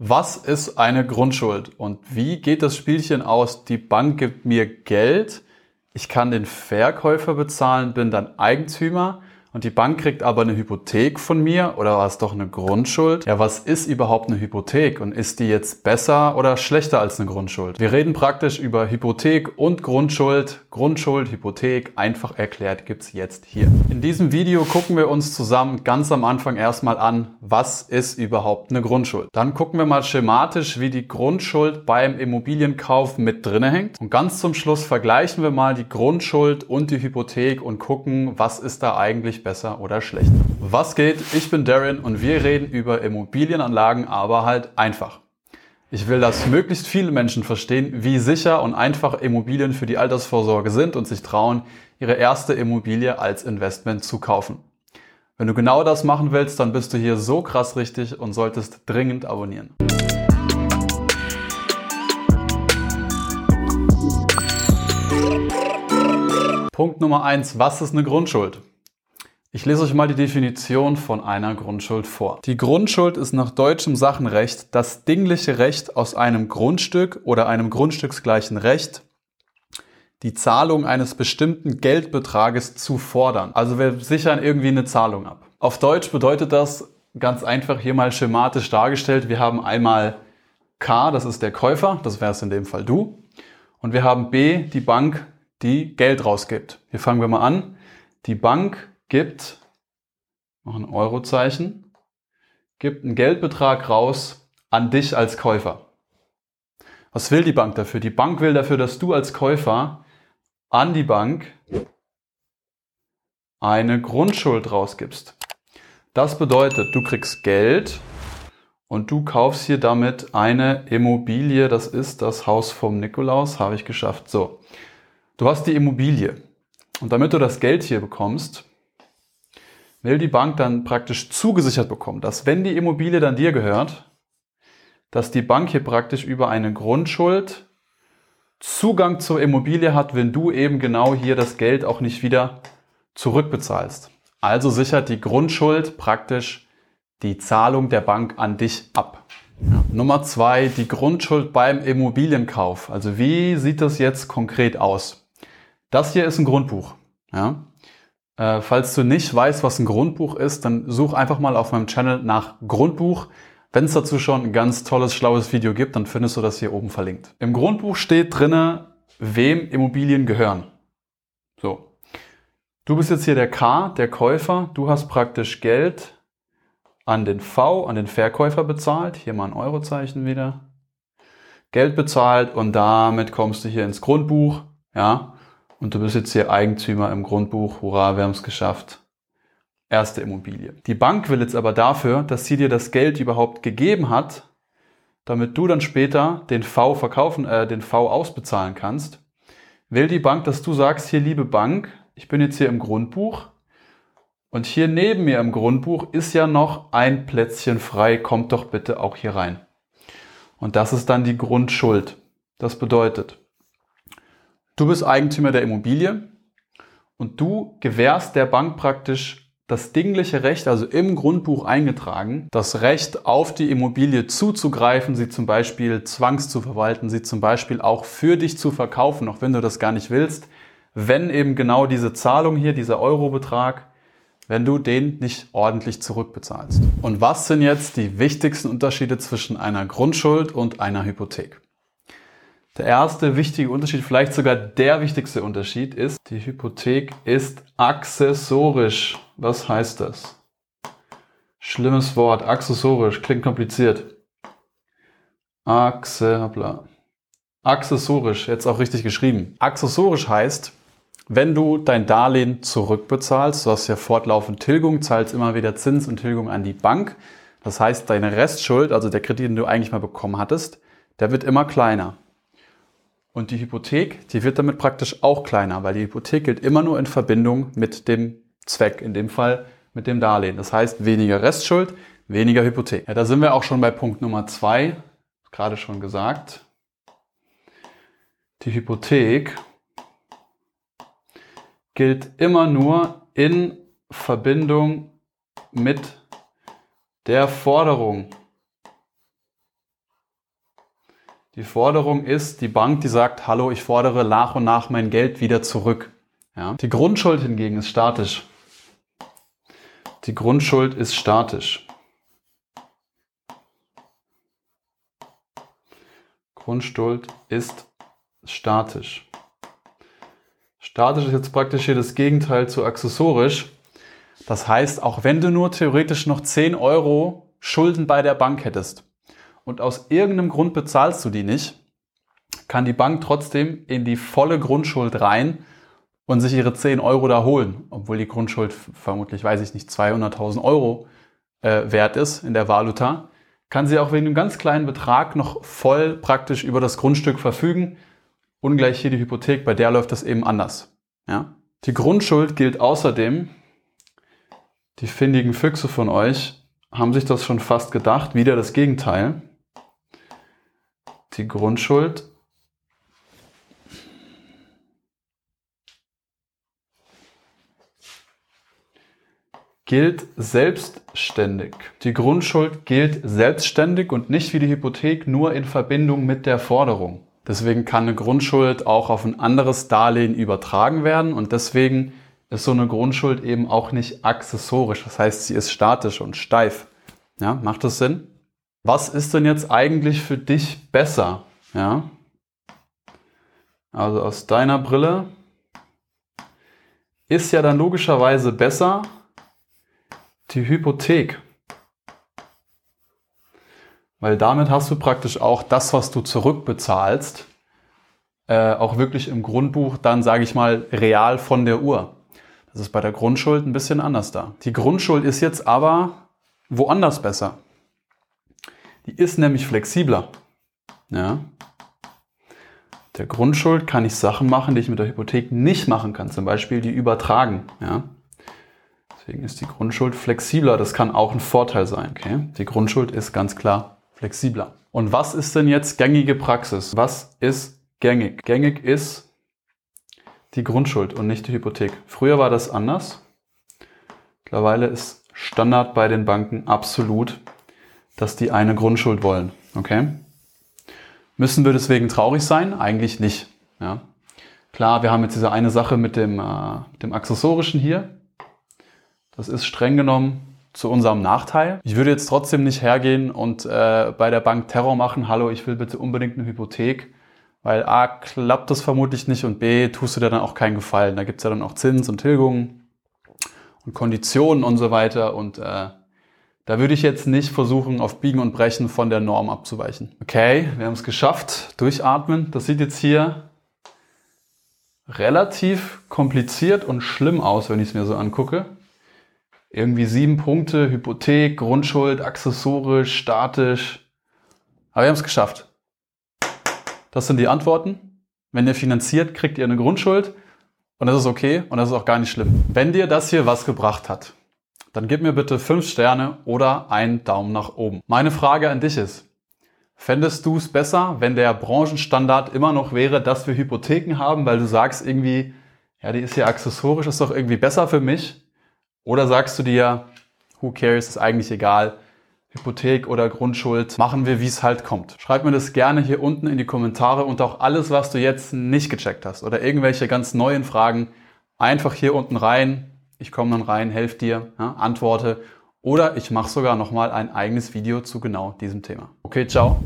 Was ist eine Grundschuld? Und wie geht das Spielchen aus? Die Bank gibt mir Geld, ich kann den Verkäufer bezahlen, bin dann Eigentümer und die Bank kriegt aber eine Hypothek von mir oder war es doch eine Grundschuld? Ja, was ist überhaupt eine Hypothek und ist die jetzt besser oder schlechter als eine Grundschuld? Wir reden praktisch über Hypothek und Grundschuld. Grundschuld, Hypothek, einfach erklärt gibt's jetzt hier. In diesem Video gucken wir uns zusammen ganz am Anfang erstmal an, was ist überhaupt eine Grundschuld. Dann gucken wir mal schematisch, wie die Grundschuld beim Immobilienkauf mit drinne hängt. Und ganz zum Schluss vergleichen wir mal die Grundschuld und die Hypothek und gucken, was ist da eigentlich wirklich besser oder schlechter. Was geht? Ich bin Darren und wir reden über Immobilienanlagen, aber halt einfach. Ich will, dass möglichst viele Menschen verstehen, wie sicher und einfach Immobilien für die Altersvorsorge sind und sich trauen, ihre erste Immobilie als Investment zu kaufen. Wenn du genau das machen willst, dann bist du hier so krass richtig und solltest dringend abonnieren. Punkt Nummer eins: Was ist eine Grundschuld? Ich lese euch mal die Definition von einer Grundschuld vor. Die Grundschuld ist nach deutschem Sachenrecht das dingliche Recht aus einem Grundstück oder einem grundstücksgleichen Recht, die Zahlung eines bestimmten Geldbetrages zu fordern. Also wir sichern irgendwie eine Zahlung ab. Auf Deutsch bedeutet das ganz einfach hier mal schematisch dargestellt. Wir haben einmal K, das ist der Käufer, das wäre es in dem Fall du. Und wir haben B, die Bank, die Geld rausgibt. Hier fangen wir mal an. Die Bank gibt, noch ein Eurozeichen, gibt einen Geldbetrag raus an dich als Käufer. Was will die Bank dafür? Die Bank will dafür, dass du als Käufer an die Bank eine Grundschuld rausgibst. Das bedeutet, du kriegst Geld und du kaufst hier damit eine Immobilie. Das ist das Haus vom Nikolaus, habe ich geschafft. So, du hast die Immobilie. Und damit du das Geld hier bekommst, will die Bank dann praktisch zugesichert bekommen, dass wenn die Immobilie dann dir gehört, dass die Bank hier praktisch über eine Grundschuld Zugang zur Immobilie hat, wenn du eben genau hier das Geld auch nicht wieder zurückbezahlst. Also sichert die Grundschuld praktisch die Zahlung der Bank an dich ab. Ja. Nummer zwei, die Grundschuld beim Immobilienkauf. Also wie sieht das jetzt konkret aus? Das hier ist ein Grundbuch. Ja? Äh, falls du nicht weißt, was ein Grundbuch ist, dann such einfach mal auf meinem Channel nach Grundbuch. Wenn es dazu schon ein ganz tolles, schlaues Video gibt, dann findest du das hier oben verlinkt. Im Grundbuch steht drinne, wem Immobilien gehören. So. Du bist jetzt hier der K, der Käufer. Du hast praktisch Geld an den V, an den Verkäufer bezahlt. Hier mal ein Eurozeichen wieder. Geld bezahlt und damit kommst du hier ins Grundbuch. Ja. Und du bist jetzt hier Eigentümer im Grundbuch. Hurra, wir haben es geschafft. Erste Immobilie. Die Bank will jetzt aber dafür, dass sie dir das Geld überhaupt gegeben hat, damit du dann später den V verkaufen, äh, den V ausbezahlen kannst, will die Bank, dass du sagst, hier liebe Bank, ich bin jetzt hier im Grundbuch und hier neben mir im Grundbuch ist ja noch ein Plätzchen frei, kommt doch bitte auch hier rein. Und das ist dann die Grundschuld. Das bedeutet, Du bist Eigentümer der Immobilie und du gewährst der Bank praktisch das dingliche Recht, also im Grundbuch eingetragen, das Recht auf die Immobilie zuzugreifen, sie zum Beispiel zwangs zu verwalten, sie zum Beispiel auch für dich zu verkaufen, auch wenn du das gar nicht willst, wenn eben genau diese Zahlung hier, dieser Eurobetrag, wenn du den nicht ordentlich zurückbezahlst. Und was sind jetzt die wichtigsten Unterschiede zwischen einer Grundschuld und einer Hypothek? Der erste wichtige Unterschied, vielleicht sogar der wichtigste Unterschied ist, die Hypothek ist accessorisch. Was heißt das? Schlimmes Wort, accessorisch, klingt kompliziert. Axe, hoppla. Accessorisch, jetzt auch richtig geschrieben. Accessorisch heißt, wenn du dein Darlehen zurückbezahlst, du hast ja fortlaufend Tilgung, zahlst immer wieder Zins und Tilgung an die Bank. Das heißt, deine Restschuld, also der Kredit, den du eigentlich mal bekommen hattest, der wird immer kleiner. Und die Hypothek, die wird damit praktisch auch kleiner, weil die Hypothek gilt immer nur in Verbindung mit dem Zweck, in dem Fall mit dem Darlehen. Das heißt, weniger Restschuld, weniger Hypothek. Ja, da sind wir auch schon bei Punkt Nummer zwei, gerade schon gesagt. Die Hypothek gilt immer nur in Verbindung mit der Forderung Die Forderung ist die Bank, die sagt, hallo, ich fordere nach und nach mein Geld wieder zurück. Ja? Die Grundschuld hingegen ist statisch. Die Grundschuld ist statisch. Grundschuld ist statisch. Statisch ist jetzt praktisch hier das Gegenteil zu accessorisch. Das heißt, auch wenn du nur theoretisch noch 10 Euro Schulden bei der Bank hättest und aus irgendeinem Grund bezahlst du die nicht, kann die Bank trotzdem in die volle Grundschuld rein und sich ihre 10 Euro da holen, obwohl die Grundschuld vermutlich, weiß ich nicht, 200.000 Euro äh, wert ist in der Valuta kann sie auch wegen einem ganz kleinen Betrag noch voll praktisch über das Grundstück verfügen. Ungleich hier die Hypothek, bei der läuft das eben anders. Ja? Die Grundschuld gilt außerdem, die findigen Füchse von euch haben sich das schon fast gedacht, wieder das Gegenteil. Die Grundschuld gilt selbstständig. Die Grundschuld gilt selbstständig und nicht wie die Hypothek nur in Verbindung mit der Forderung. Deswegen kann eine Grundschuld auch auf ein anderes Darlehen übertragen werden und deswegen ist so eine Grundschuld eben auch nicht accessorisch. Das heißt, sie ist statisch und steif. Ja, macht das Sinn? Was ist denn jetzt eigentlich für dich besser? Ja? Also aus deiner Brille ist ja dann logischerweise besser, die Hypothek. Weil damit hast du praktisch auch das, was du zurückbezahlst, äh, auch wirklich im Grundbuch dann, sage ich mal, real von der Uhr. Das ist bei der Grundschuld ein bisschen anders da. Die Grundschuld ist jetzt aber woanders besser. Die ist nämlich flexibler. Ja. Der Grundschuld kann ich Sachen machen, die ich mit der Hypothek nicht machen kann. Zum Beispiel die übertragen. Ja. Deswegen ist die Grundschuld flexibler. Das kann auch ein Vorteil sein. Okay? Die Grundschuld ist ganz klar flexibler. Und was ist denn jetzt gängige Praxis? Was ist gängig? Gängig ist die Grundschuld und nicht die Hypothek. Früher war das anders. Mittlerweile ist Standard bei den Banken absolut, dass die eine Grundschuld wollen. Okay? Müssen wir deswegen traurig sein? Eigentlich nicht. Ja? Klar, wir haben jetzt diese eine Sache mit dem, äh, dem Accessorischen hier. Das ist streng genommen zu unserem Nachteil. Ich würde jetzt trotzdem nicht hergehen und äh, bei der Bank Terror machen, hallo, ich will bitte unbedingt eine Hypothek, weil A, klappt das vermutlich nicht und B, tust du dir dann auch keinen Gefallen. Da gibt's ja dann auch Zins und Tilgungen und Konditionen und so weiter und äh, da würde ich jetzt nicht versuchen, auf Biegen und Brechen von der Norm abzuweichen. Okay, wir haben es geschafft. Durchatmen. Das sieht jetzt hier relativ kompliziert und schlimm aus, wenn ich es mir so angucke irgendwie sieben Punkte, Hypothek, Grundschuld, accessorisch, statisch. Aber wir haben es geschafft. Das sind die Antworten. Wenn ihr finanziert, kriegt ihr eine Grundschuld und das ist okay und das ist auch gar nicht schlimm. Wenn dir das hier was gebracht hat, dann gib mir bitte fünf Sterne oder einen Daumen nach oben. Meine Frage an dich ist, fändest du es besser, wenn der Branchenstandard immer noch wäre, dass wir Hypotheken haben, weil du sagst irgendwie, ja, die ist hier accessorisch, ist doch irgendwie besser für mich? Oder sagst du dir, who cares, ist eigentlich egal, Hypothek oder Grundschuld, machen wir, wie es halt kommt. Schreib mir das gerne hier unten in die Kommentare und auch alles, was du jetzt nicht gecheckt hast oder irgendwelche ganz neuen Fragen, einfach hier unten rein. Ich komme dann rein, helfe dir, ja, antworte oder ich mache sogar nochmal ein eigenes Video zu genau diesem Thema. Okay, ciao.